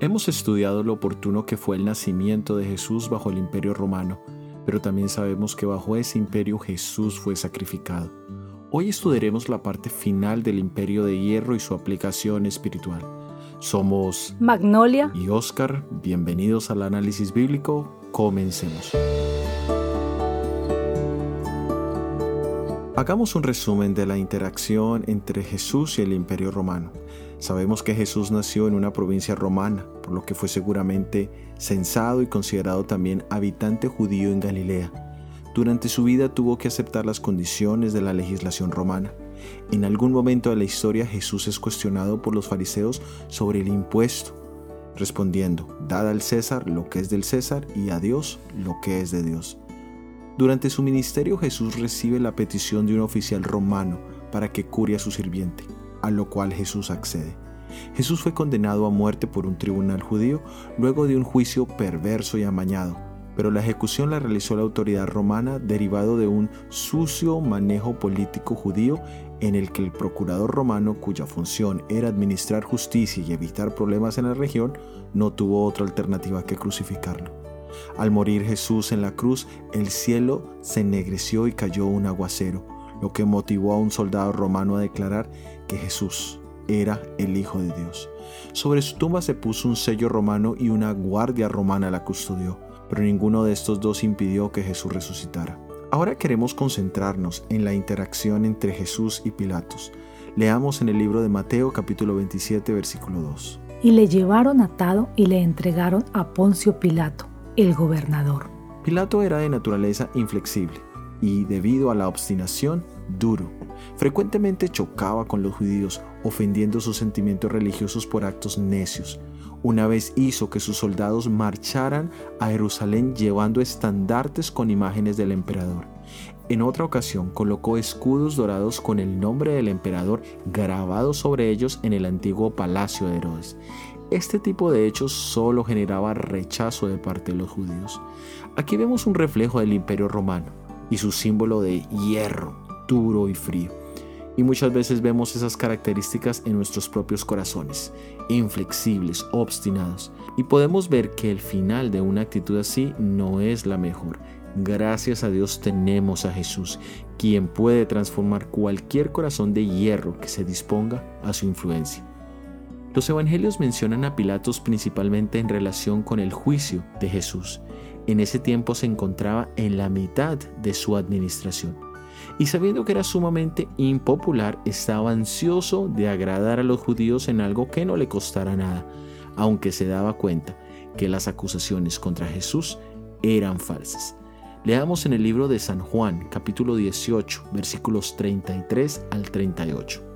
Hemos estudiado lo oportuno que fue el nacimiento de Jesús bajo el imperio romano, pero también sabemos que bajo ese imperio Jesús fue sacrificado. Hoy estudiaremos la parte final del imperio de hierro y su aplicación espiritual. Somos Magnolia y Oscar, bienvenidos al análisis bíblico, comencemos. Hagamos un resumen de la interacción entre Jesús y el imperio romano. Sabemos que Jesús nació en una provincia romana, por lo que fue seguramente censado y considerado también habitante judío en Galilea. Durante su vida tuvo que aceptar las condiciones de la legislación romana. En algún momento de la historia Jesús es cuestionado por los fariseos sobre el impuesto, respondiendo, dad al César lo que es del César y a Dios lo que es de Dios. Durante su ministerio Jesús recibe la petición de un oficial romano para que cure a su sirviente a lo cual Jesús accede. Jesús fue condenado a muerte por un tribunal judío luego de un juicio perverso y amañado, pero la ejecución la realizó la autoridad romana derivado de un sucio manejo político judío en el que el procurador romano, cuya función era administrar justicia y evitar problemas en la región, no tuvo otra alternativa que crucificarlo. Al morir Jesús en la cruz, el cielo se ennegreció y cayó un aguacero lo que motivó a un soldado romano a declarar que Jesús era el Hijo de Dios. Sobre su tumba se puso un sello romano y una guardia romana la custodió, pero ninguno de estos dos impidió que Jesús resucitara. Ahora queremos concentrarnos en la interacción entre Jesús y Pilatos. Leamos en el libro de Mateo capítulo 27 versículo 2. Y le llevaron atado y le entregaron a Poncio Pilato, el gobernador. Pilato era de naturaleza inflexible y debido a la obstinación, duro. Frecuentemente chocaba con los judíos, ofendiendo sus sentimientos religiosos por actos necios. Una vez hizo que sus soldados marcharan a Jerusalén llevando estandartes con imágenes del emperador. En otra ocasión colocó escudos dorados con el nombre del emperador grabados sobre ellos en el antiguo palacio de Herodes. Este tipo de hechos solo generaba rechazo de parte de los judíos. Aquí vemos un reflejo del imperio romano y su símbolo de hierro, duro y frío. Y muchas veces vemos esas características en nuestros propios corazones, inflexibles, obstinados. Y podemos ver que el final de una actitud así no es la mejor. Gracias a Dios tenemos a Jesús, quien puede transformar cualquier corazón de hierro que se disponga a su influencia. Los evangelios mencionan a Pilatos principalmente en relación con el juicio de Jesús en ese tiempo se encontraba en la mitad de su administración. Y sabiendo que era sumamente impopular, estaba ansioso de agradar a los judíos en algo que no le costara nada, aunque se daba cuenta que las acusaciones contra Jesús eran falsas. Leamos en el libro de San Juan, capítulo 18, versículos 33 al 38.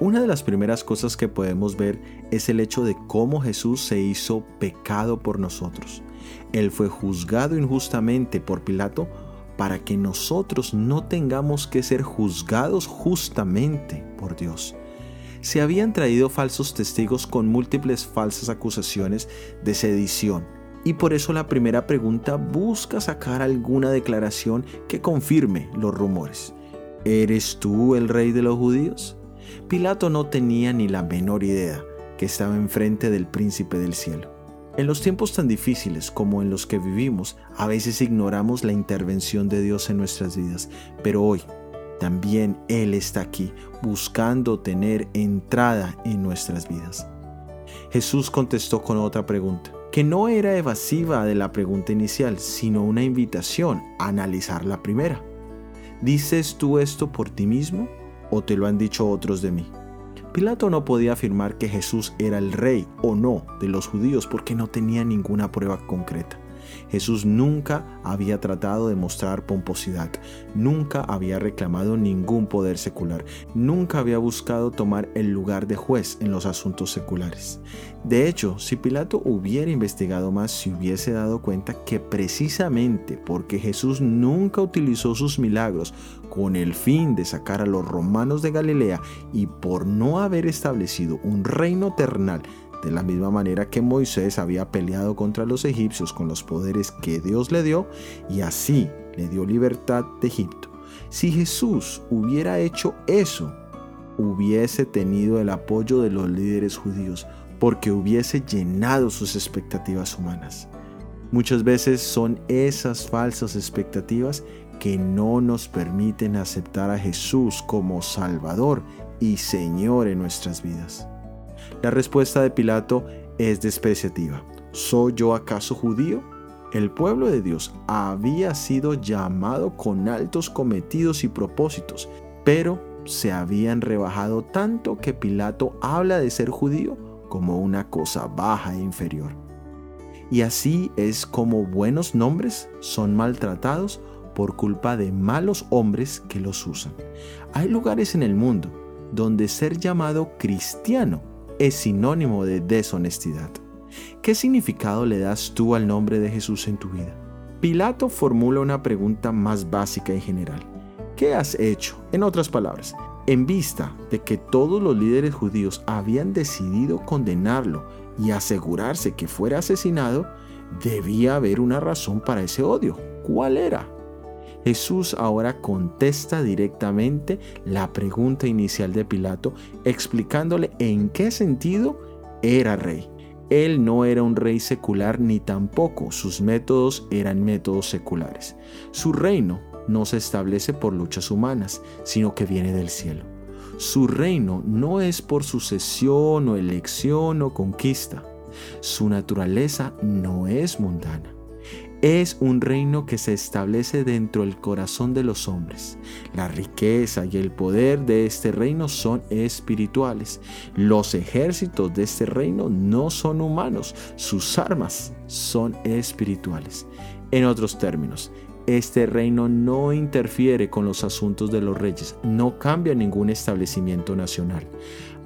Una de las primeras cosas que podemos ver es el hecho de cómo Jesús se hizo pecado por nosotros. Él fue juzgado injustamente por Pilato para que nosotros no tengamos que ser juzgados justamente por Dios. Se habían traído falsos testigos con múltiples falsas acusaciones de sedición, y por eso la primera pregunta busca sacar alguna declaración que confirme los rumores. ¿Eres tú el rey de los judíos? Pilato no tenía ni la menor idea que estaba enfrente del príncipe del cielo. En los tiempos tan difíciles como en los que vivimos, a veces ignoramos la intervención de Dios en nuestras vidas, pero hoy también Él está aquí buscando tener entrada en nuestras vidas. Jesús contestó con otra pregunta, que no era evasiva de la pregunta inicial, sino una invitación a analizar la primera. ¿Dices tú esto por ti mismo o te lo han dicho otros de mí? Pilato no podía afirmar que Jesús era el rey o no de los judíos porque no tenía ninguna prueba concreta. Jesús nunca había tratado de mostrar pomposidad, nunca había reclamado ningún poder secular, nunca había buscado tomar el lugar de juez en los asuntos seculares. De hecho, si Pilato hubiera investigado más, se hubiese dado cuenta que precisamente porque Jesús nunca utilizó sus milagros con el fin de sacar a los romanos de Galilea y por no haber establecido un reino eternal de la misma manera que Moisés había peleado contra los egipcios con los poderes que Dios le dio y así le dio libertad de Egipto. Si Jesús hubiera hecho eso, hubiese tenido el apoyo de los líderes judíos porque hubiese llenado sus expectativas humanas. Muchas veces son esas falsas expectativas que no nos permiten aceptar a Jesús como Salvador y Señor en nuestras vidas. La respuesta de Pilato es despreciativa. ¿Soy yo acaso judío? El pueblo de Dios había sido llamado con altos cometidos y propósitos, pero se habían rebajado tanto que Pilato habla de ser judío como una cosa baja e inferior. Y así es como buenos nombres son maltratados por culpa de malos hombres que los usan. Hay lugares en el mundo donde ser llamado cristiano es sinónimo de deshonestidad. ¿Qué significado le das tú al nombre de Jesús en tu vida? Pilato formula una pregunta más básica y general. ¿Qué has hecho? En otras palabras, en vista de que todos los líderes judíos habían decidido condenarlo y asegurarse que fuera asesinado, debía haber una razón para ese odio. ¿Cuál era? Jesús ahora contesta directamente la pregunta inicial de Pilato, explicándole en qué sentido era rey. Él no era un rey secular ni tampoco sus métodos eran métodos seculares. Su reino no se establece por luchas humanas, sino que viene del cielo. Su reino no es por sucesión o elección o conquista. Su naturaleza no es mundana es un reino que se establece dentro del corazón de los hombres. La riqueza y el poder de este reino son espirituales. Los ejércitos de este reino no son humanos, sus armas son espirituales. En otros términos, este reino no interfiere con los asuntos de los reyes, no cambia ningún establecimiento nacional.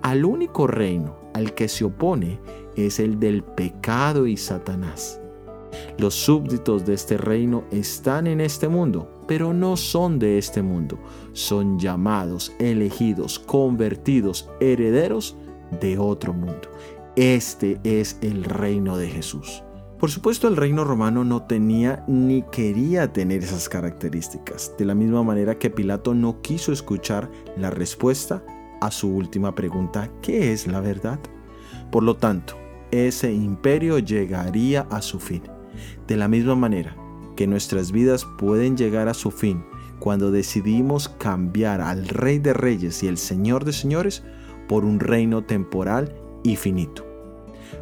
Al único reino al que se opone es el del pecado y Satanás. Los súbditos de este reino están en este mundo, pero no son de este mundo. Son llamados, elegidos, convertidos, herederos de otro mundo. Este es el reino de Jesús. Por supuesto, el reino romano no tenía ni quería tener esas características, de la misma manera que Pilato no quiso escuchar la respuesta a su última pregunta, ¿qué es la verdad? Por lo tanto, ese imperio llegaría a su fin. De la misma manera que nuestras vidas pueden llegar a su fin cuando decidimos cambiar al Rey de Reyes y el Señor de Señores por un reino temporal y finito.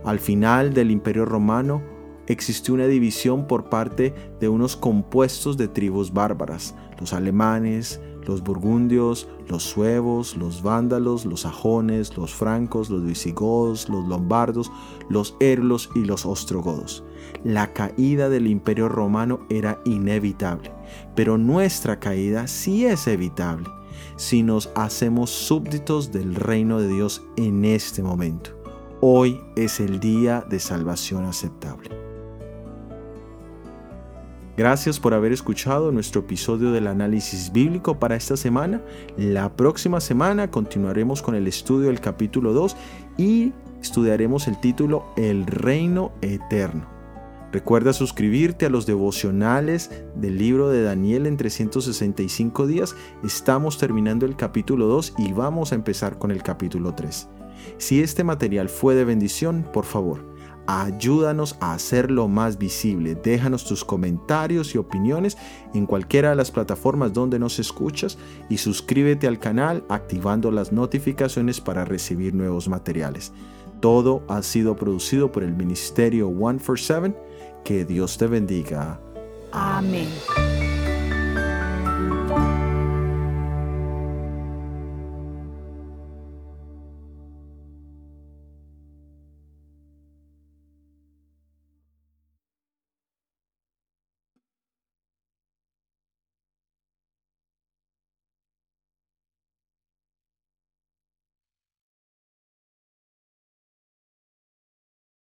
Al final del Imperio Romano existió una división por parte de unos compuestos de tribus bárbaras, los alemanes, los burgundios, los suevos, los vándalos, los sajones, los francos, los visigodos, los lombardos, los erlos y los ostrogodos. La caída del imperio romano era inevitable, pero nuestra caída sí es evitable si nos hacemos súbditos del reino de Dios en este momento. Hoy es el día de salvación aceptable. Gracias por haber escuchado nuestro episodio del análisis bíblico para esta semana. La próxima semana continuaremos con el estudio del capítulo 2 y estudiaremos el título El reino eterno. Recuerda suscribirte a los devocionales del libro de Daniel en 365 días. Estamos terminando el capítulo 2 y vamos a empezar con el capítulo 3. Si este material fue de bendición, por favor, Ayúdanos a hacerlo más visible. Déjanos tus comentarios y opiniones en cualquiera de las plataformas donde nos escuchas y suscríbete al canal activando las notificaciones para recibir nuevos materiales. Todo ha sido producido por el Ministerio One for Seven. Que Dios te bendiga. Amén.